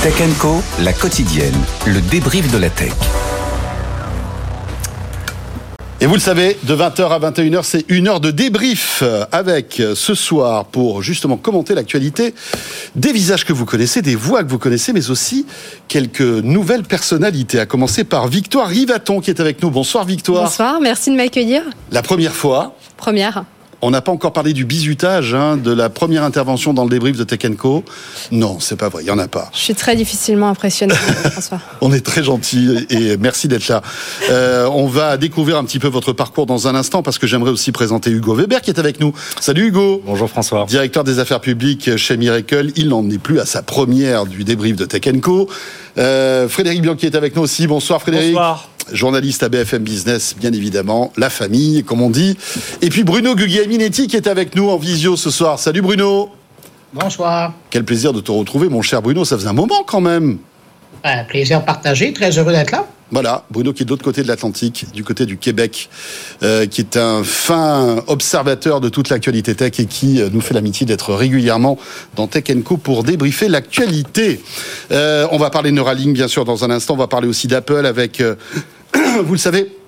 Tech Co, la quotidienne, le débrief de la tech. Et vous le savez, de 20h à 21h, c'est une heure de débrief avec ce soir pour justement commenter l'actualité des visages que vous connaissez, des voix que vous connaissez, mais aussi quelques nouvelles personnalités, à commencer par Victoire Rivaton qui est avec nous. Bonsoir Victoire. Bonsoir, merci de m'accueillir. La première fois. Première. On n'a pas encore parlé du bizutage, hein, de la première intervention dans le débrief de Tech Co. Non, c'est pas vrai, il n'y en a pas. Je suis très difficilement impressionné, François. on est très gentil et merci d'être là. Euh, on va découvrir un petit peu votre parcours dans un instant parce que j'aimerais aussi présenter Hugo Weber qui est avec nous. Salut Hugo. Bonjour François. Directeur des affaires publiques chez Miracle. Il n'en est plus à sa première du débrief de Tech Co. Euh, Frédéric Bianchi est avec nous aussi. Bonsoir Frédéric. Bonsoir journaliste à BFM Business, bien évidemment, la famille, comme on dit. Et puis Bruno Guglielminetti qui est avec nous en visio ce soir. Salut Bruno. Bonsoir. Quel plaisir de te retrouver, mon cher Bruno. Ça faisait un moment quand même. Un plaisir partagé. Très heureux d'être là. Voilà, Bruno qui est de l'autre côté de l'Atlantique, du côté du Québec, euh, qui est un fin observateur de toute l'actualité tech et qui euh, nous fait l'amitié d'être régulièrement dans Tech Co pour débriefer l'actualité. Euh, on va parler Neuralink bien sûr dans un instant, on va parler aussi d'Apple avec vous le savez,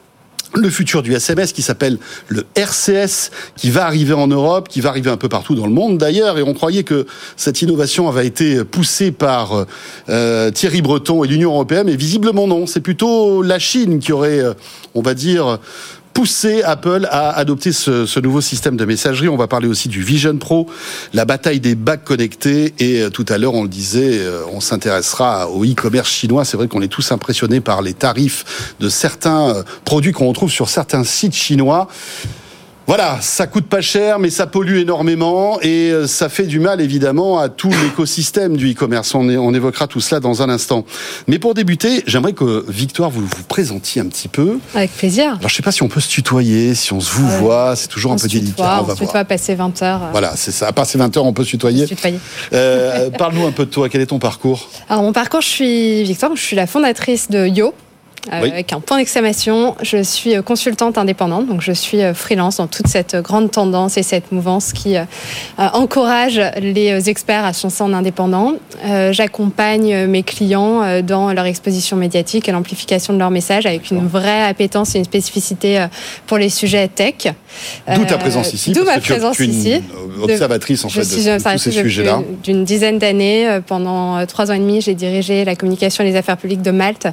le futur du SMS qui s'appelle le RCS, qui va arriver en Europe, qui va arriver un peu partout dans le monde d'ailleurs, et on croyait que cette innovation avait été poussée par euh, Thierry Breton et l'Union européenne, mais visiblement non, c'est plutôt la Chine qui aurait, euh, on va dire, pousser Apple à adopter ce, nouveau système de messagerie. On va parler aussi du Vision Pro, la bataille des bacs connectés. Et euh, tout à l'heure, on le disait, euh, on s'intéressera au e-commerce chinois. C'est vrai qu'on est tous impressionnés par les tarifs de certains euh, produits qu'on retrouve sur certains sites chinois. Voilà, ça coûte pas cher, mais ça pollue énormément et euh, ça fait du mal évidemment à tout l'écosystème du e-commerce. On, on, évoquera tout cela dans un instant. Mais pour débuter, j'aimerais que Victoire vous vous présentiez un petit peu. Avec plaisir. Alors je sais pas si on peut se tutoyer, si on se vous voit, c'est toujours un peu délicat. on va on se tutoie passer 20 heures. Voilà, c'est ça. À passer 20 heures, on peut se tutoyer. Euh, Parle-nous un peu de toi. Quel est ton parcours? Alors mon parcours, je suis Victoire. Je suis la fondatrice de Yo. Euh, avec un point d'exclamation. Je suis euh, consultante indépendante, donc je suis euh, freelance dans toute cette grande tendance et cette mouvance qui encourage les experts à se lancer en indépendant. J'accompagne mes clients dans leur exposition médiatique et l'amplification de leur message avec une vraie appétence et une spécificité pour les sujets tech. D'où ta présence ici. D'où ma présence tu es une ici. Observatrice en fait de, tous ces sujets-là. D'une dizaine d'années, pendant trois ans et demi, j'ai dirigé la communication et les affaires publiques de Malte,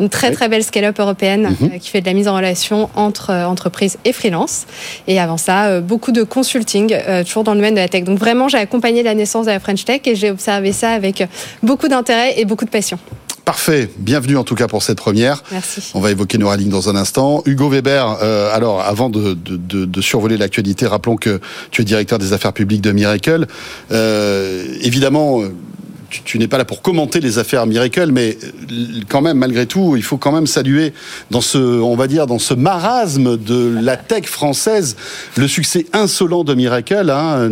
une très très belle scale-up européenne mhm. euh, qui fait de la mise en relation entre euh, entreprises et freelance. Et avant ça, euh, beaucoup de consulting, toujours dans le domaine de la tech. Donc vraiment, j'ai accompagné la naissance de la French Tech et j'ai observé ça avec beaucoup d'intérêt et beaucoup de passion. Parfait. Bienvenue en tout cas pour cette première. Merci. On va évoquer Neuralink dans un instant. Hugo Weber, alors avant de, de, survoler l'actualité, rappelons que tu es directeur des affaires publiques de Miracle. évidemment, tu, n'es pas là pour commenter les affaires Miracle, mais euh, quand même, malgré tout, il faut quand même saluer dans ce, on va dire, dans ce marasme de la tech française, le succès insolent de Miracle, hein,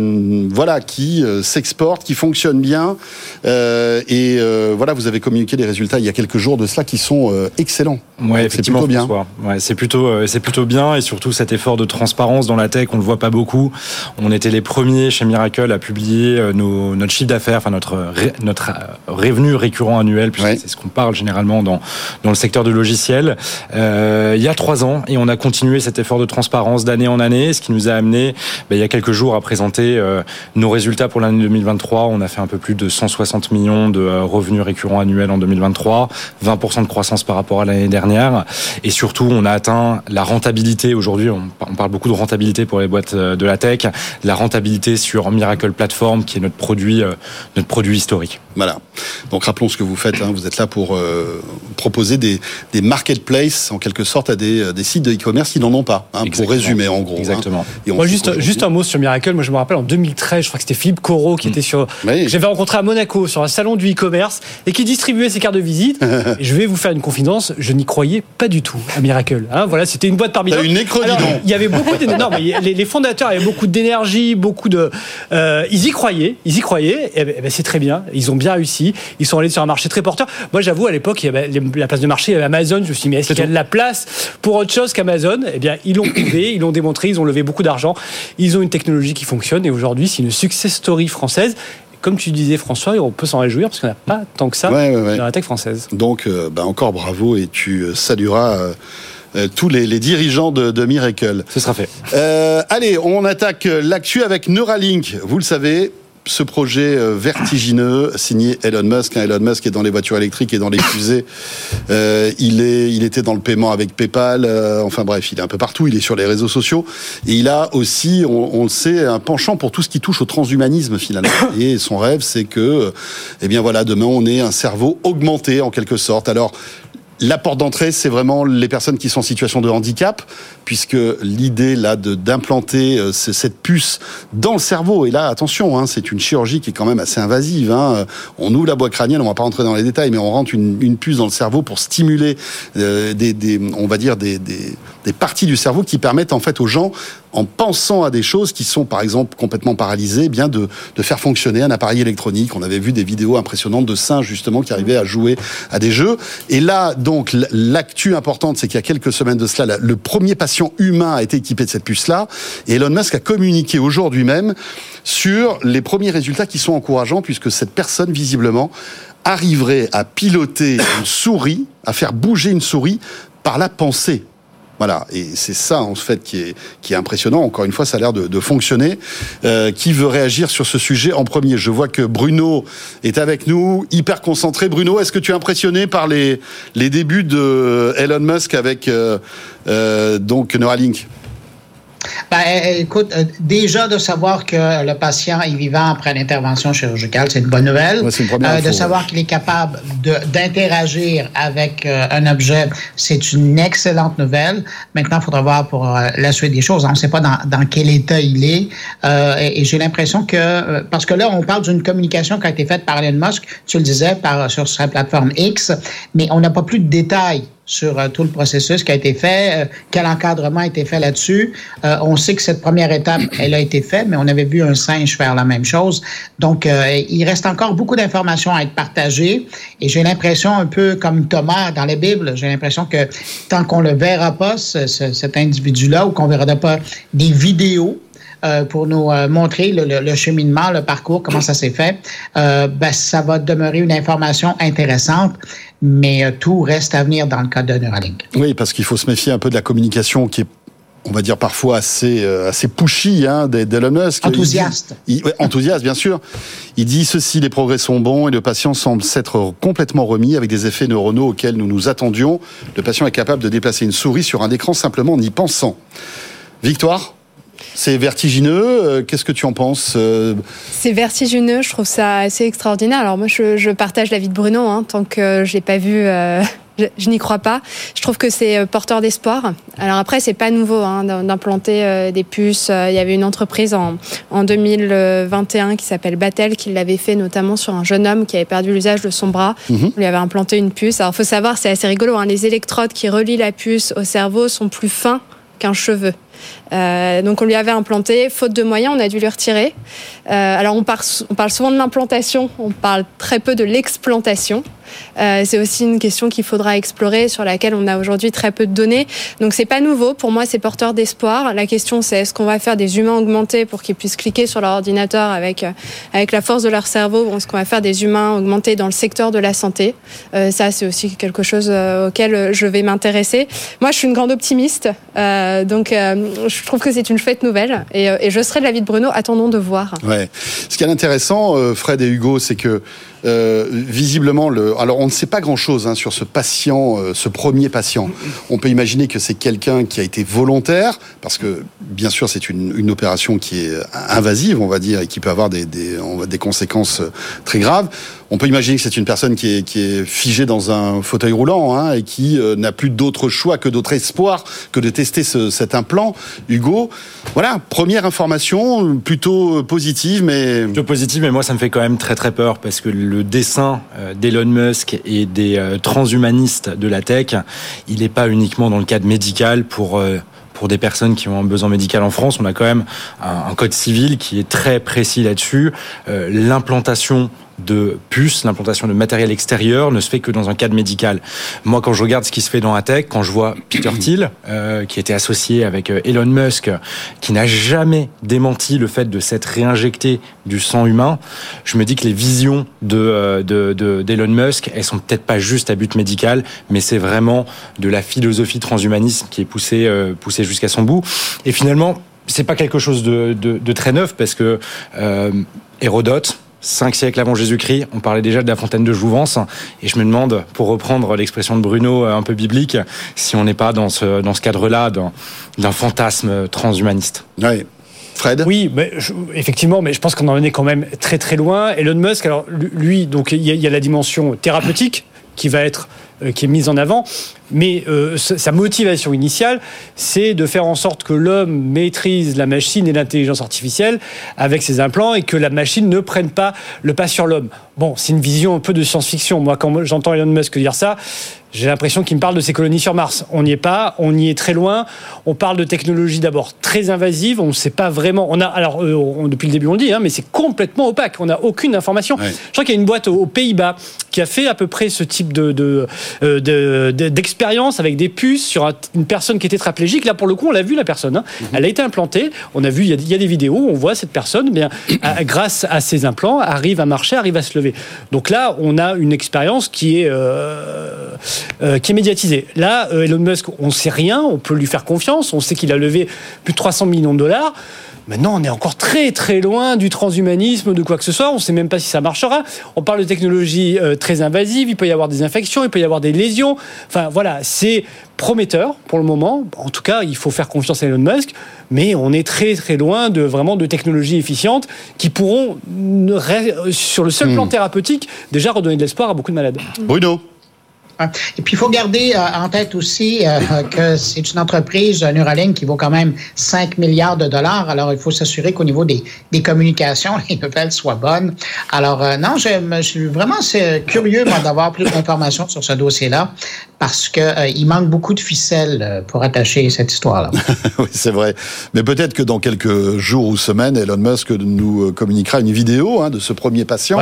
voilà, qui euh, s'exporte, qui fonctionne bien, euh, et voilà, vous avez communiqué des résultats il y a quelques jours de cela qui sont excellents. Ouais, effectivement, c'est plutôt bien. Ouais, c'est plutôt, c'est plutôt bien, et surtout cet effort de transparence dans la tech, on le voit pas beaucoup. On était les premiers chez Miracle à publier nos, notre chiffre d'affaires, enfin notre, notre notre euh, revenu récurrent annuel, puisque c'est ce qu'on parle généralement dans, dans le secteur du logiciel, euh, il y a trois ans. Et on a continué cet effort de transparence d'année en année, ce qui nous a amené, ben, il y a quelques jours, à présenter euh, nos résultats pour l'année 2023. On a fait un peu plus de 160 millions de euh, revenus récurrents annuels en 2023, 20% de croissance par rapport à l'année dernière. Et surtout, on a atteint la rentabilité. Aujourd'hui, on, on parle beaucoup de rentabilité pour les boîtes de la tech, la rentabilité sur Miracle Platform, qui est notre produit, notre produit historique. Voilà. Donc rappelons ce que vous faites. Hein. Vous êtes là pour euh, proposer des, des marketplaces en quelque sorte à des, des sites de e-commerce qui n'en ont pas. Hein, pour résumer en gros. Hein. Exactement. moi juste juste un mot sur Miracle. Moi je me rappelle en 2013, je crois que c'était Philippe Corot qui mm. était sur. J'avais rencontré à Monaco sur un salon du e-commerce et qui distribuait ses cartes de visite. et je vais vous faire une confidence. Je n'y croyais pas du tout à Miracle. Hein, voilà, c'était une boîte parmi d'autres. Une Il y avait beaucoup de... non, mais les, les, fondateurs avaient beaucoup d'énergie, beaucoup de. Euh, ils y croyaient. Ils y croyaient. Et, eh ben, eh ben, c'est très bien. Ils ont bien réussi. Ils sont allés sur un marché très porteur. Moi, j'avoue, à l'époque, il y avait la place de marché, il y avait Amazon. Je me suis dit, mais est-ce qu'il y a de la place pour autre chose qu'Amazon? Eh bien, ils l'ont prouvé, ils l'ont démontré, ils ont levé beaucoup d'argent. Ils ont une technologie qui fonctionne et aujourd'hui, c'est une success story française comme tu disais François, on peut s'en réjouir parce qu'on n'a pas tant que ça dans la tech française. Donc, bah, encore bravo et tu salueras. tous les, dirigeants de, de, Miracle. Ce sera fait. allez, on attaque l'actu avec Neuralink. Vous le savez, ce projet euh, vertigineux signé Elon Musk. Hein, Elon Musk est dans les voitures électriques et dans les fusées. Euh, il est, il était dans le paiement avec PayPal. Euh, enfin bref, il est un peu partout. Il est sur les réseaux sociaux et il a aussi, on, le sait, un penchant pour tout ce qui touche au transhumanisme finalement. Et son rêve, c'est que, eh bien voilà, demain on ait un cerveau augmenté en quelque sorte. Alors la porte d'entrée, c'est vraiment les personnes qui sont en situation de handicap, puisque l'idée là d'implanter euh, cette puce dans le cerveau, et là attention, hein, c'est une chirurgie qui est quand même assez invasive. Hein. On ouvre la boîte crânienne, on va pas rentrer dans les détails, mais on rentre une, puce dans le cerveau pour stimuler euh, des, on va dire des, des parties du cerveau qui permettent en fait aux gens en pensant à des choses qui sont par exemple complètement paralysées, eh bien de, de faire fonctionner un appareil électronique. On avait vu des vidéos impressionnantes de singes justement qui arrivaient à jouer à des jeux. Et là, l'actu importante, c'est qu'il y a quelques semaines de cela, le premier patient humain a été équipé de cette puce-là. Et Elon Musk a communiqué aujourd'hui même sur les premiers résultats qui sont encourageants puisque cette personne, visiblement, arriverait à piloter une souris, à faire bouger une souris par la pensée. Voilà, et c'est ça en fait qui est, qui est impressionnant. Encore une fois, ça a l'air de, fonctionner. Euh, qui veut réagir sur ce sujet en premier? Je vois que Bruno est avec nous, hyper concentré. Bruno, est-ce que tu es impressionné par les, les débuts de Elon Musk avec euh, euh, donc Neuralink? Ben, écoute, euh, déjà de savoir que le patient est vivant après l'intervention chirurgicale, c'est une bonne nouvelle. euh, de savoir qu'il est capable d'interagir avec euh, un objet, c'est une excellente nouvelle. Maintenant, il faudra voir pour euh, la suite des choses. On ne sait pas dans, dans, quel état il est. et, et j'ai l'impression que, parce que là, on parle d'une communication qui a été faite par Elon Musk, tu le disais, par, sur sa plateforme X, mais on n'a pas plus de détails sur euh, tout le processus qui a été fait, euh, quel encadrement a été fait là-dessus. Euh, on sait que cette première étape, elle a été faite, mais on avait vu un singe faire la même chose. Donc, il reste encore beaucoup d'informations à être partagées. Et j'ai l'impression, un peu comme Thomas dans la Bible, j'ai l'impression que tant qu'on le verra pas, cet individu-là, ou qu'on verra pas des vidéos, pour nous montrer le, cheminement, le parcours, comment ça s'est fait, ben, ça va demeurer une information intéressante mais euh, tout reste à venir dans le cas de Neuralink. Oui, parce qu'il faut se méfier un peu de la communication qui est on va dire parfois assez euh, assez pushy hein, d'Elon Musk. Enthousiaste. enthousiaste, bien sûr. Il dit ceci les progrès sont bons et le patient semble s'être complètement remis avec des effets neuronaux auxquels nous nous attendions. Le patient est capable de déplacer une souris sur un écran simplement en y pensant. Victoire? C'est vertigineux. Euh, qu'est-ce que tu en penses euh C'est vertigineux. Je trouve ça assez extraordinaire. Alors moi, je, partage l'avis de Bruno. Hein, tant que je l'ai pas vu. Euh, je, n'y crois pas. Je trouve que c'est porteur d'espoir. Alors après, c'est pas nouveau hein, d'implanter des puces. Il y avait une entreprise en, en 2021 qui s'appelle Batel qui l'avait fait notamment sur un jeune homme qui avait perdu l'usage de son bras. Mhm. On lui avait implanté une puce. Alors faut savoir, c'est assez rigolo. Hein, les électrodes qui relient la puce au cerveau sont plus fins qu'un cheveu. Euh, donc on lui avait implanté, faute de moyens, on a dû lui retirer. Euh, alors on, on, parle souvent de l'implantation, on parle très peu de l'explantation. Euh, c'est aussi une question qu'il faudra explorer, sur laquelle on a aujourd'hui très peu de données. Donc c'est pas nouveau. Pour moi, c'est porteur d'espoir. La question, c'est est-ce qu'on va faire des humains augmentés pour qu'ils puissent cliquer sur leur ordinateur avec euh, avec la force de leur cerveau, ou est-ce qu'on va faire des humains augmentés dans le secteur de la santé? Euh, Ça, c'est aussi quelque chose euh, auquel je vais m'intéresser. Moi, je suis une grande optimiste, euh, donc je trouve que c'est une chouette nouvelle, et, et je serai de l'avis de Bruno. Attendons de voir. Ouais. Ce qui est intéressant, Fred et Hugo, c'est que euh, visiblement, le, alors on ne sait pas grand-chose hein, sur ce patient, euh, ce premier patient. On peut imaginer que c'est quelqu'un qui a été volontaire, parce que bien sûr c'est une, une, opération qui est invasive, on va dire, et qui peut avoir des, des, des conséquences très graves. On peut imaginer que c'est une personne qui est, qui est figée dans un fauteuil roulant hein, et qui euh, n'a plus d'autre choix que d'autre espoir que de tester ce, cet implant. Hugo, voilà, première information plutôt positive, mais plutôt positive, mais moi ça me fait quand même très très peur parce que dessin euh, d'Elon Musk et des euh, transhumanistes de la tech, il n'est pas uniquement dans le cadre médical pour pour des personnes qui ont un besoin médical en France. On a quand même un, code civil qui est très précis là-dessus. L'implantation de puces, l'implantation de matériel extérieur ne se fait que dans un cadre médical. Moi, quand je regarde ce qui se fait dans la tech, quand je vois Peter Thiel, euh, qui était associé avec euh, Elon Musk, qui n'a jamais démenti le fait de s'être réinjecté du sang humain, je me dis que les visions de d'Elon de, Musk, elles sont peut-être pas juste à but médical, mais c'est vraiment de la philosophie transhumanisme qui est poussée poussée jusqu'à son bout. Et finalement, c'est pas quelque chose de, de, très neuf parce que euh, Hérodote, cinq siècles avant Jésus-Christ, on parlait déjà de la fontaine de Jouvence. Et je me demande, pour reprendre l'expression de Bruno euh, un peu biblique, si on n'est pas dans ce, dans ce cadre-là d'un fantasme transhumaniste. Oui. Fred? Oui, mais effectivement, mais je pense qu'on en est quand même très très loin. Elon Musk, alors lui, donc il y, a la dimension thérapeutique qui va être euh, qui est mise en avant. Mais euh, sa motivation initiale, c'est de faire en sorte que l'homme maîtrise la machine et l'intelligence artificielle avec ses implants et que la machine ne prenne pas le pas sur l'homme. Bon, c'est une vision un peu de science-fiction. Moi, quand j'entends Elon Musk dire ça, j'ai l'impression qu'il me parle de ses colonies sur Mars. On n'y est pas, on y est très loin. On parle de technologies d'abord très invasives. On ne sait pas vraiment. On a, alors euh, depuis le début on le dit, hein, mais c'est complètement opaque. On n'a aucune information. Je crois qu'il y a une boîte aux, Pays-Bas qui a fait à peu près ce type de, euh, d'expérience avec des puces sur une personne qui était tétraplégique. Là, pour le coup, on l'a vu la personne. Hein. Mhm. Elle a été implantée. On a vu, il y a, des vidéos. On voit cette personne, bien, grâce à ses implants, arrive à marcher, arrive à se lever. Donc là, on a une expérience qui est euh, euh, qui est médiatisé. Là, euh, Elon Musk, on ne sait rien, on peut lui faire confiance, on sait qu'il a levé plus de 300 millions de dollars. Maintenant, on est encore très très loin du transhumanisme, de quoi que ce soit. On ne sait même pas si ça marchera. On parle de technologies euh, très invasives. Il peut y avoir des infections, il peut y avoir des lésions. Enfin, voilà, c'est prometteur pour le moment. En tout cas, il faut faire confiance à Elon Musk. Mais on est très très loin de vraiment de technologies efficientes qui pourront, sur le seul hmm. plan thérapeutique, déjà redonner de l'espoir à beaucoup de malades. Bruno. Et puis, il faut garder euh, en tête aussi euh, que c'est une entreprise, euh, Neuralink, qui vaut quand même 5 milliards de dollars. Alors, il faut s'assurer qu'au niveau des, des, communications, les nouvelles soient bonnes. Alors, non, je, suis vraiment curieux d'avoir plus d'informations sur ce dossier-là parce qu'il manque beaucoup de ficelles pour attacher cette histoire-là. oui, c'est vrai. Mais peut-être que dans quelques jours ou semaines, Elon Musk nous communiquera une vidéo hein, de ce premier patient.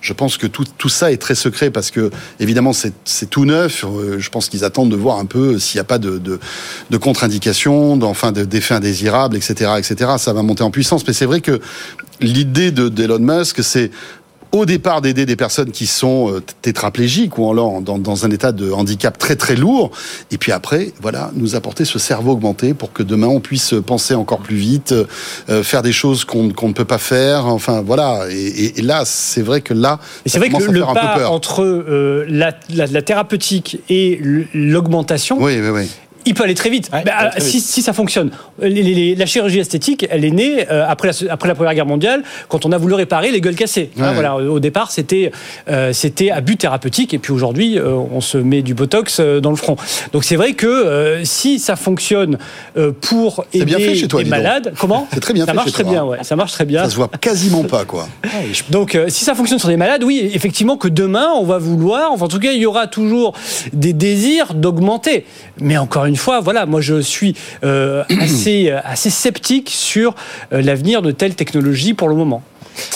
Je pense que tout, tout ça est très secret parce que, évidemment, c'est tout neuf. Euh, je pense qu'ils attendent de voir un peu s'il n'y a pas de, de, contre-indications, enfin d'effets indésirables, etc., etc. Ça va monter en puissance. Mais c'est vrai que l'idée d'Elon Musk, c'est au départ d'aider des personnes qui sont euh, tétraplégiques ou en, dans, dans, un état de handicap très très lourd, et puis après, voilà, nous apporter ce cerveau augmenté pour que demain on puisse penser encore plus vite, euh, faire des choses qu'on ne peut pas faire, enfin voilà. Et, là, c'est vrai que là, c'est vrai que le, pas entre euh, la, la, la, thérapeutique et l'augmentation, oui, oui, oui il peut aller très vite. Bah, si, si, ça fonctionne. la chirurgie esthétique, elle est née euh, après, la, après la Première Guerre mondiale, quand on a voulu réparer les gueules cassées. Hein, voilà, au départ, c'était euh, c'était à but thérapeutique, et puis aujourd'hui, euh, on se met du botox dans le front. Donc c'est vrai que si ça fonctionne pour aider bien fait chez toi, les malades, comment C'est très bien. Ça marche très bien, ouais. Ça marche très bien. Ça se voit quasiment pas, quoi. Donc si ça fonctionne sur des malades, oui, effectivement que demain, on va vouloir, enfin en tout cas, il y aura toujours des désirs d'augmenter. Mais encore une fois, voilà, moi je suis euh, assez, euh, assez sceptique sur euh, l'avenir de telles technologies pour le moment.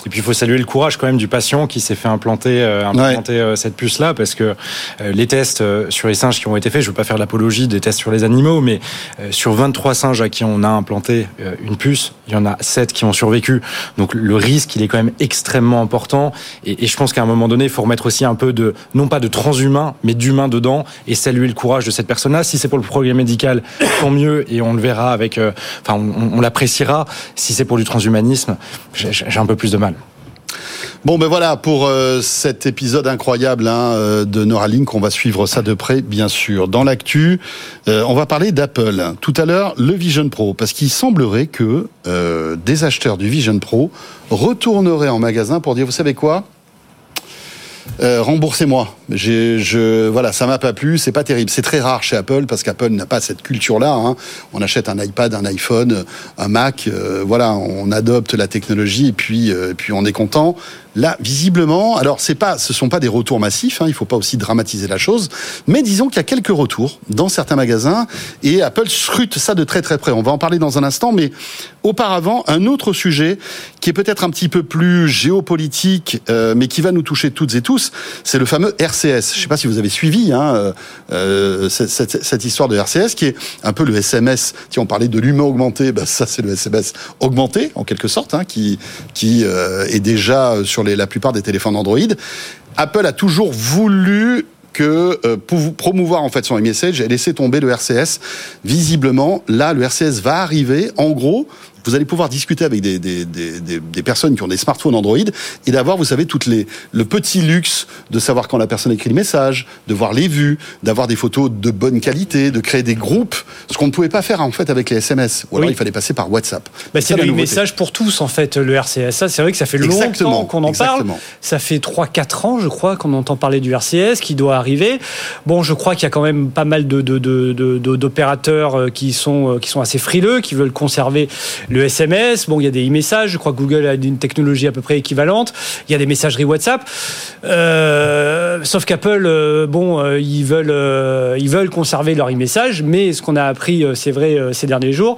Et puis il faut saluer le courage quand même du patient qui s'est fait implanter, euh, implanter euh, cette puce-là, parce que euh, les tests sur les singes qui ont été faits, je ne veux pas faire l'apologie des tests sur les animaux, mais sur 23 singes à qui on a implanté une puce, il y en a 7 qui ont survécu. Donc le risque, il est quand même extrêmement important. Et, je pense qu'à un moment donné, il faut remettre aussi un peu de, non pas de transhumain, mais d'humain dedans, et saluer le courage de cette personne-là. Si c'est pour le progrès médical, tant mieux, et on le verra avec, enfin, on, on l'appréciera. Si c'est pour du transhumanisme, j'ai un peu plus de mal. Bon, ben voilà pour euh, cet épisode incroyable hein, euh, de Neuralink. On va suivre ça de près, bien sûr. Dans l'actu, euh, on va parler d'Apple. Tout à l'heure, le Vision Pro, parce qu'il semblerait que des acheteurs du Vision Pro retourneraient en magasin pour dire, vous savez quoi? Euh, remboursez-moi. Je, voilà, ça m'a pas plu, c'est pas terrible. C'est très rare chez Apple parce qu'Apple n'a pas cette culture-là. Hein. On achète un iPad, un iPhone, un Mac, euh, voilà, on adopte la technologie et puis, euh, puis on est content. Là, visiblement, alors c'est pas, ce sont pas des retours massifs. Hein, il faut pas aussi dramatiser la chose, mais disons qu'il y a quelques retours dans certains magasins et Apple scrute ça de très très près. On va en parler dans un instant, mais auparavant, un autre sujet qui est peut-être un petit peu plus géopolitique, euh, mais qui va nous toucher toutes et tous, c'est le fameux RCS. Je sais pas si vous avez suivi hein, euh, euh cette, histoire de RCS, qui est un peu le SMS. Si on parlait de l'humain augmenté, ben ça c'est le SMS augmenté en quelque sorte, hein, qui est déjà sur les, la plupart des téléphones Android. Apple a toujours voulu que euh, pour promouvoir en fait son iMessage et laisser tomber le RCS. Visiblement, là, le RCS va arriver. En gros, vous allez pouvoir discuter avec des, des, des, des, personnes qui ont des smartphones Android et d'avoir, vous savez, toutes les, le petit luxe de savoir quand la personne écrit le message, de voir les vues, d'avoir des photos de bonne qualité, de créer des groupes, ce qu'on ne pouvait pas faire en fait avec les SMS. Ou alors il fallait passer par WhatsApp. Bah, c'est le message pour tous en fait, le RCS. Ça, c'est vrai que ça fait longtemps qu'on en parle. Ça fait 3-4 ans, je crois, qu'on entend parler du RCS qui doit arriver. Bon, je crois qu'il y a quand même pas mal de, d'opérateurs euh, qui sont, euh, qui sont assez frileux, qui veulent conserver le SMS, bon, il y a des e-messages, je crois que Google a une technologie à peu près équivalente, il y a des messageries WhatsApp, euh, sauf qu'Apple, euh, bon, euh, ils, veulent, ils veulent conserver leur e-message, mais ce qu'on a appris, c'est vrai, ces derniers jours,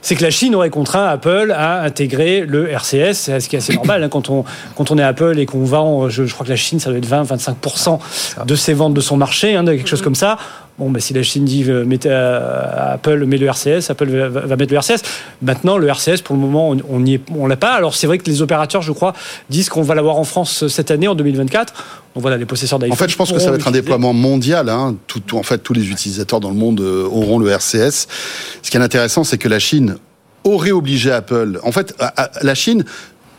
c'est que la Chine aurait contraint Apple à intégrer le RCS, ce qui est assez normal hein, quand, on, quand on est Apple et qu'on vend, je, crois que la Chine, ça doit être 20-25% de ses ventes de son marché, hein, quelque chose comme ça. Bon, bah, si la Chine dit euh, Apple met le RCS, Apple va, mettre le RCS. Maintenant, le RCS, pour le moment, on n'y on l'a pas. Alors c'est vrai que les opérateurs, je crois, disent qu'on va l'avoir en France cette année, en 2024. Donc voilà, les possesseurs d'iPhone. En fait, je pense que ça va être un déploiement mondial. Hein. Tout, en fait, tous les utilisateurs dans le monde euh, auront le RCS. Ce qui est intéressant, c'est que la Chine aurait obligé Apple. En fait, la Chine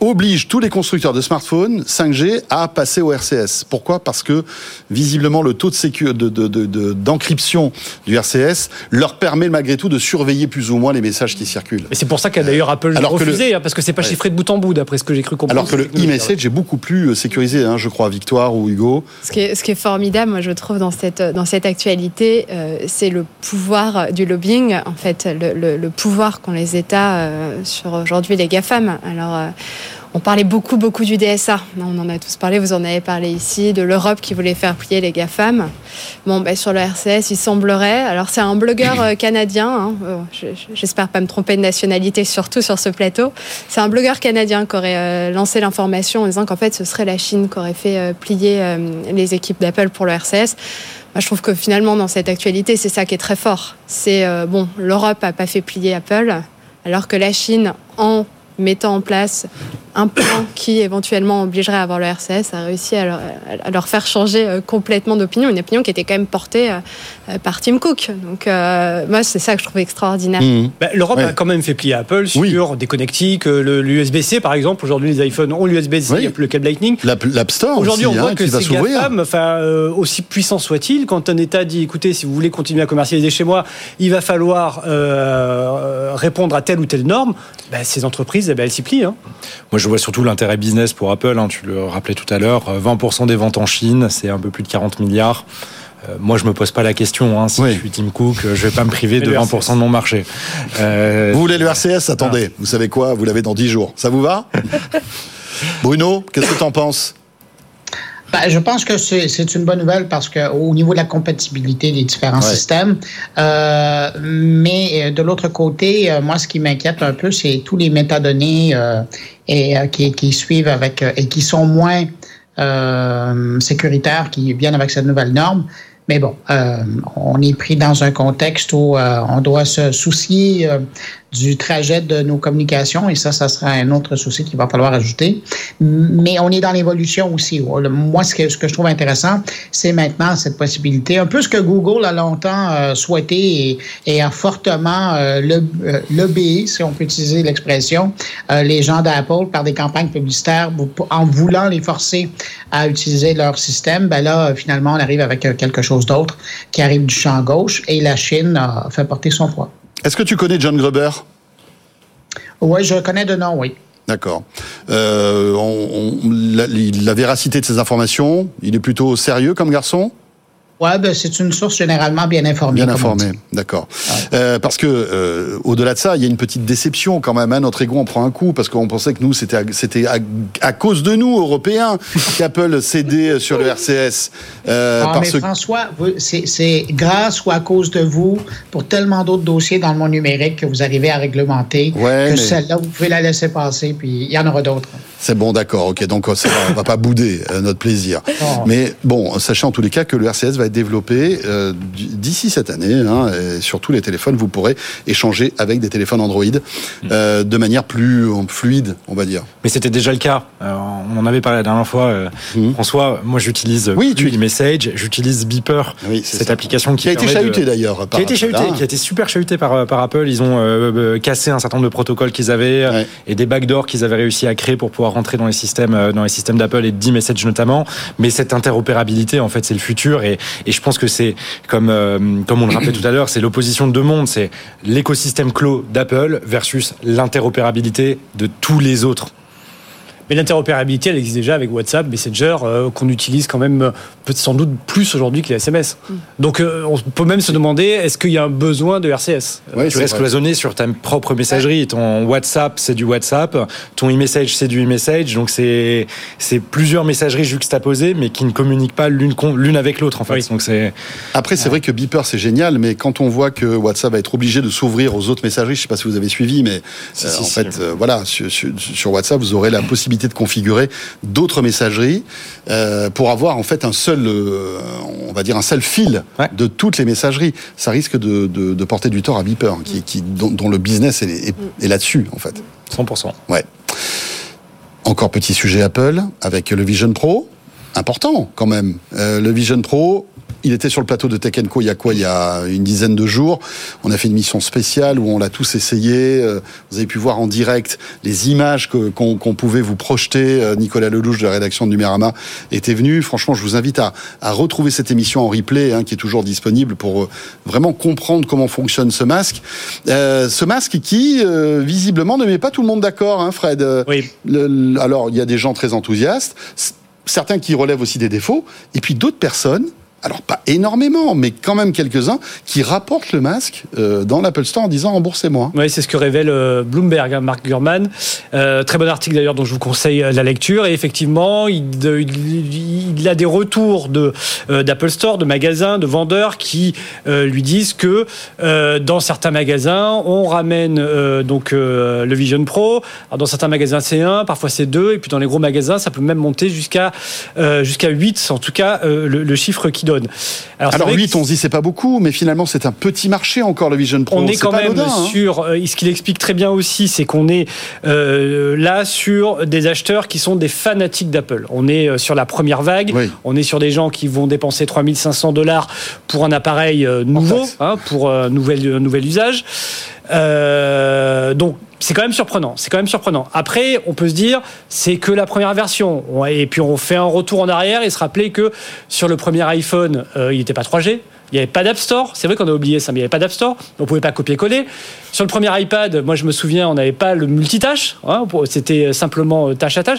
oblige tous les constructeurs de smartphones 5G à passer au RCS. Pourquoi? Parce que visiblement le taux de d'encryption de, du RCS leur permet malgré tout de surveiller plus ou moins les messages qui circulent. Et c'est pour ça qu'a d'ailleurs Apple Alors refusé, hein, parce que c'est pas chiffré de bout en bout d'après ce que j'ai cru comprendre. Alors que le e-message est beaucoup plus euh, sécurisé, hein, je crois, Victoire ou Hugo. Ce qui est, ce qui est formidable, moi je trouve dans cette dans cette actualité, euh, c'est le pouvoir du lobbying, en fait, le, le, pouvoir qu'ont les États euh, sur aujourd'hui les GAFAM. Alors on parlait beaucoup, beaucoup du DSA. On en a tous parlé, vous en avez parlé ici, de l'Europe qui voulait faire plier les GAFAM. Bon, ben, sur le RCS, il semblerait. Alors, c'est un blogueur euh, canadien. Hein, euh, j'espère pas me tromper de nationalité, surtout sur ce plateau. C'est un blogueur canadien qui aurait euh, lancé l'information en disant qu'en fait, ce serait la Chine qui aurait fait plier les équipes d'Apple pour le RCS. Moi, je trouve que finalement, dans cette actualité, c'est ça qui est très fort. C'est, bon, l'Europe a pas fait plier Apple, alors que la Chine, en mettant en place un plan qui éventuellement obligerait à avoir le RCS, a réussi à leur, faire changer euh, complètement d'opinion, une opinion qui était quand même portée euh, euh, par Tim Cook. Donc moi, c'est ça que je trouve extraordinaire. Mmh. Bah, L'Europe a quand même fait plier Apple sur des connectiques, l'USB-C par exemple. Aujourd'hui, les iPhones ont l'USB-C, le câble Lightning. L'App Store Aujourd'hui, on voit hein, que ces GAFAM, enfin, aussi puissants soient-ils, quand un État dit, écoutez, si vous voulez continuer à commercialiser chez moi, il va falloir répondre à telle ou telle norme, bah, ces entreprises, eh ben, elles s'y plient. Hein. Moi, je vois surtout l'intérêt business pour Apple. Hein, tu le rappelais tout à l'heure. 20% euh, des ventes en Chine, c'est un peu plus de 40 milliards. Euh, moi, je me pose pas la question. Hein, si je suis Tim Cook, euh, je vais pas me priver de 20% de mon marché. Vous voulez le RCS Attendez, vous savez quoi? Vous l'avez dans 10 jours. Ça vous va? Bruno, qu'est-ce que tu en penses? Ben, je pense que c'est une bonne nouvelle parce qu'au niveau de la compatibilité des différents systèmes, euh, mais euh, de l'autre côté, euh, moi, ce qui m'inquiète un peu, c'est tous les métadonnées et, qui, qui, suivent avec et qui sont moins sécuritaires, qui viennent avec cette nouvelle norme. Mais bon, on est pris dans un contexte où on doit se soucier du trajet de nos communications, et ça, ça sera un autre souci qu'il va falloir ajouter. Mais on est dans l'évolution aussi. Moi, ce que, ce que je trouve intéressant, c'est maintenant cette possibilité, un peu ce que Google a longtemps euh, souhaité et, a fortement euh, euh, si on peut utiliser l'expression, les gens d'Apple par des campagnes publicitaires en voulant les forcer à utiliser leur système. Ben là, finalement, on arrive avec quelque chose d'autre qui arrive du champ gauche et la Chine a fait porter son poids. Est-ce que tu connais John Gruber? Oui, je connais de nom, oui. D'accord. Euh, la, véracité de ces informations, il est plutôt sérieux comme garçon? Ouais, ben, c'est une source généralement bien informée. Bien informée, d'accord. Euh, parce que euh, au-delà de ça, il y a une petite déception quand même. Hein, notre ego en prend un coup parce qu'on pensait que nous, c'était c'était à, cause de nous Européens qu'Apple cédait sur le RCS. Euh, ah, mais François, c'est grâce ou à cause de vous pour tellement d'autres dossiers dans le monde numérique que vous arrivez à réglementer que celle-là, vous pouvez la laisser passer, puis il y en aura d'autres. C'est bon, d'accord, ok. Donc ça va, on va pas bouder notre plaisir. Mais bon, sachant en tous les cas que le RCS va être développé euh, d'ici cette année. Hein, et sur tous les téléphones, vous pourrez échanger avec des téléphones Android euh, de manière plus fluide, on va dire. Mais c'était déjà le cas. on en avait parlé la dernière fois. Euh, mmh. François, moi j'utilise oui, tu... Message, j'utilise Beeper, cette application qui, a été chahutée d'ailleurs. Qui a été chahutée, qui a été super chahutée par, par Apple. Ils ont cassé un certain nombre de protocoles qu'ils avaient et des backdoors qu'ils avaient réussi à créer pour pouvoir rentrer dans les systèmes, dans les systèmes d'Apple et d'e-message notamment. Mais cette interopérabilité, en fait, c'est le futur et, et je pense que c'est comme euh, comme on le rappelait tout à l'heure, c'est l'opposition de deux mondes, c'est l'écosystème clos d'Apple versus l'interopérabilité de tous les autres. Mais l'interopérabilité, elle existe déjà avec WhatsApp, Messenger, euh, qu'on utilise quand même peut sans doute plus aujourd'hui que les SMS. Mm. Donc euh, on peut même se demander, est-ce qu'il y a un besoin de RCS Tu restes cloisonné sur ta propre messagerie. Ton WhatsApp, c'est du WhatsApp. Ton e-message, c'est du e-message. Donc c'est plusieurs messageries juxtaposées, mais qui ne communiquent pas l'une avec l'autre, en fait. Donc c'est... Après, c'est vrai que Beeper, c'est génial, mais quand on voit que WhatsApp va être obligé de s'ouvrir aux autres messageries, je ne sais pas si vous avez suivi, mais euh, en fait, voilà, sur, sur WhatsApp, vous aurez la possibilité de configurer d'autres messageries euh, pour avoir en fait un seul, euh, on va dire un seul fil de toutes les messageries. Ça risque de, porter du tort à Beeper, qui, qui dont, le business est, là-dessus en fait. 100%. Ouais. Encore petit sujet Apple avec le Vision Pro important quand même. Euh, le Vision Pro, il était sur le plateau de Tech Co il y a quoi Il y a une dizaine de jours. On a fait une mission spéciale où on l'a tous essayé. Euh, vous avez pu voir en direct les images qu'on pouvait vous projeter. Euh, Nicolas Lelouch de la rédaction de Numérama était venu. Franchement, je vous invite à, retrouver cette émission en replay, hein, qui est toujours disponible pour euh, vraiment comprendre comment fonctionne ce masque. ce masque qui, visiblement, ne met pas tout le monde d'accord, hein, Fred. Oui. alors, il y a des gens très enthousiastes certains qui relèvent aussi des défauts, et puis d'autres personnes alors pas énormément, mais quand même quelques-uns, qui rapportent le masque euh, dans l'Apple Store en disant remboursez-moi. Oui, c'est ce que révèle euh, Bloomberg, hein, Mark Gurman. Euh, très bon article d'ailleurs dont je vous conseille la lecture. Et effectivement, il, a des retours de d'Apple Store, de magasins, de vendeurs qui lui disent que dans certains magasins, on ramène donc le Vision Pro. Dans certains magasins, c'est 1, parfois c'est 2, et puis dans les gros magasins, ça peut même monter jusqu'à jusqu'à 8, en tout cas le, le chiffre qui donne alors, Alors 8, on se dit c'est pas beaucoup, mais finalement c'est un petit marché encore le Vision Pro. On est, quand même hein. sur, euh, ce qu'il explique très bien aussi, c'est qu'on est euh, là sur des acheteurs qui sont des fanatiques d'Apple. On est euh, sur la première vague, on est sur des gens qui vont dépenser 3500 dollars pour un appareil nouveau, hein, pour un nouvel, nouvel usage. donc c'est quand même surprenant. C'est quand même surprenant. Après, on peut se dire, c'est que la première version. Et puis on fait un retour en arrière et se rappeler que sur le premier iPhone, euh, il n'était pas 3G. Il n'y avait pas d'App Store. C'est vrai qu'on a oublié ça, mais il n'y avait pas d'App Store. On ne pouvait pas copier-coller. Sur le premier iPad, moi je me souviens, on n'avait pas le multitâche. Hein, C'était simplement euh, tâche à tâche.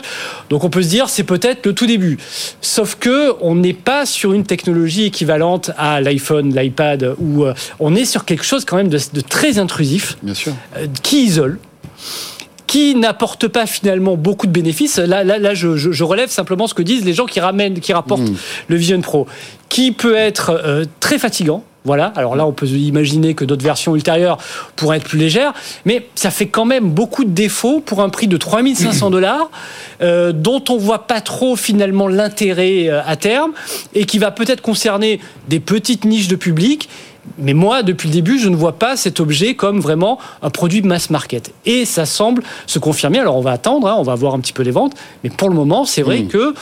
Donc on peut se dire, c'est peut-être le tout début. Sauf que on n'est pas sur une technologie équivalente à l'iPhone, l'iPad, où euh, on est sur quelque chose quand même de, très intrusif, Bien sûr. qui isole qui n'apporte pas finalement beaucoup de bénéfices. Là, là, là je, relève simplement ce que disent les gens qui ramènent, qui rapportent mmh. le Vision Pro, qui peut être euh, très fatigant. Voilà. Alors là, on peut imaginer que d'autres versions ultérieures pourraient être plus légères, mais ça fait quand même beaucoup de défauts pour un prix de 3500 dollars, euh, dont on voit pas trop finalement l'intérêt euh, à terme, et qui va peut-être concerner des petites niches de public mais moi, depuis le début, je ne vois pas cet objet comme vraiment un produit mass market. Et ça semble se confirmer. Alors, on va attendre, hein, on va voir un petit peu les ventes. Mais pour le moment, c'est vrai hmm. que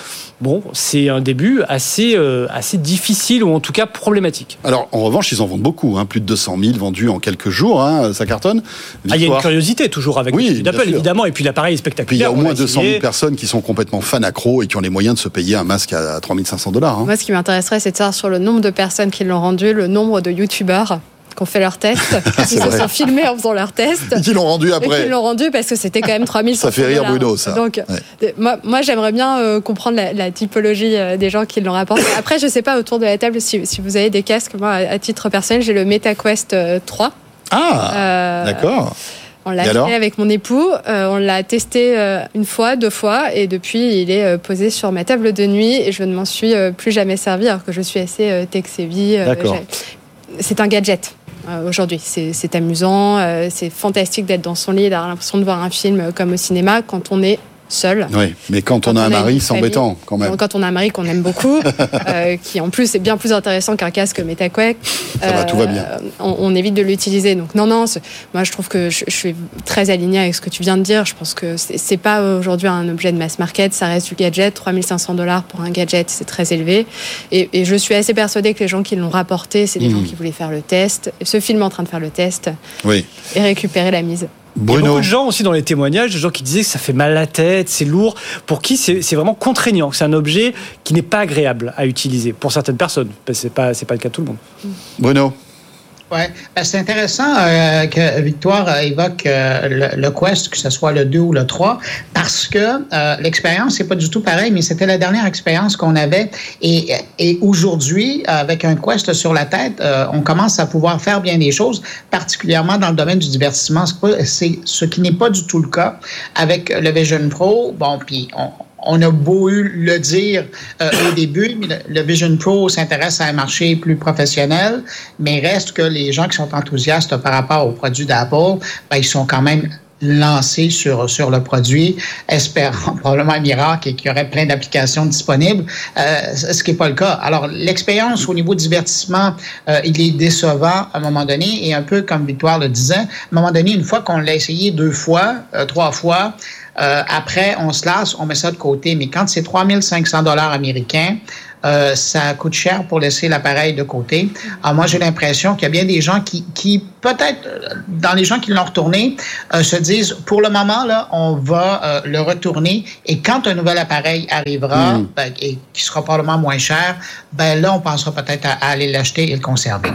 bon, c'est un début assez, euh, assez difficile ou en tout cas problématique. Alors, en revanche, ils en vendent beaucoup. Hein, plus de 200 000 vendus en quelques jours. Hein, ça cartonne. Ah, il y a une curiosité toujours avec oui, d'Apple, évidemment. Et puis l'appareil est spectaculaire. il y a au moins 200 000 personnes qui sont complètement fan accro et qui ont les moyens de se payer un masque à 3500 dollars. Moi, ce qui m'intéresserait, c'est de savoir sur le nombre de personnes qui l'ont rendu, le nombre de YouTube youtubeurs qui ont fait leur test, qui se sont filmés en faisant leur test. Et qui l'ont rendu après. Et qui l'ont rendu parce que c'était quand même 3000 Ça fait rire Bruno, ça. Donc, moi, moi j'aimerais bien euh, comprendre la, typologie euh, des gens qui l'ont rapporté. Après, je ne sais pas autour de la table si, si vous avez des casques. Moi, à, titre personnel, j'ai le MetaQuest 3. Euh, ah, d'accord. On l'a acheté avec mon époux, on l'a testé une fois, deux fois, et depuis il est posé sur ma table de nuit et je ne m'en suis plus jamais servi alors que je suis assez tech-savvy. c'est un gadget. Euh, aujourd'hui. C'est amusant, euh, c'est fantastique d'être dans son lit, d'avoir l'impression de voir un film comme au cinéma quand on est seul. Oui, mais quand, on a un mari, c'est embêtant quand même. Quand on a un mari qu'on aime beaucoup, euh, qui en plus est bien plus intéressant qu'un casque MetaQuake, ça va, tout va bien. On, évite de l'utiliser. Donc non, non, moi je trouve que je, suis très alignée avec ce que tu viens de dire. Je pense que c'est pas aujourd'hui un objet de mass market, ça reste du gadget. 3500 dollars pour un gadget, c'est très élevé. Et, je suis assez persuadée que les gens qui l'ont rapporté, c'est des gens hmm. qui voulaient faire le test, ce film en train de faire le test, oui. et récupérer la mise. Il y a beaucoup de gens aussi dans les témoignages, des gens qui disaient que ça fait mal à la tête, c'est lourd, pour qui c'est vraiment contraignant, c'est un objet qui n'est pas agréable à utiliser pour certaines personnes. Ce n'est pas, pas le cas de tout le monde. Bruno oui, ben, c'est intéressant euh, que Victoire évoque euh, le, Quest, que ce soit le 2 ou le 3, parce que euh, l'expérience, c'est pas du tout pareil, mais c'était la dernière expérience qu'on avait. Et, et aujourd'hui, avec un Quest sur la tête, on commence à pouvoir faire bien des choses, particulièrement dans le domaine du divertissement. C'est ce qui n'est pas du tout le cas avec le Vision Pro. Bon, puis on, on a beau le dire euh, au début, le, Vision Pro s'intéresse à un marché plus professionnel, mais reste que les gens qui sont enthousiastes par rapport aux produits d'Apple, ben, ils sont quand même lancés sur, sur le produit, espérant probablement un miracle et qu'il y aurait plein d'applications disponibles, euh, ce qui n'est pas le cas. Alors, l'expérience au niveau divertissement, euh, il est décevant à un moment donné, et un peu comme Victoire le disait, à un moment donné, une fois qu'on l'a essayé deux fois, trois fois, euh, après, on se lasse, on met ça de côté. Mais quand c'est 3500 dollars américains, euh, ça coûte cher pour laisser l'appareil de côté. Alors moi, j'ai l'impression qu'il y a bien des gens qui, qui peut-être, euh, dans les gens qui l'ont retourné, euh, se disent, pour le moment, là, on va euh, le retourner. Et quand un nouvel appareil arrivera, hmm. ben, et qui sera probablement moins cher, ben là, on pensera peut-être à aller l'acheter et le conserver.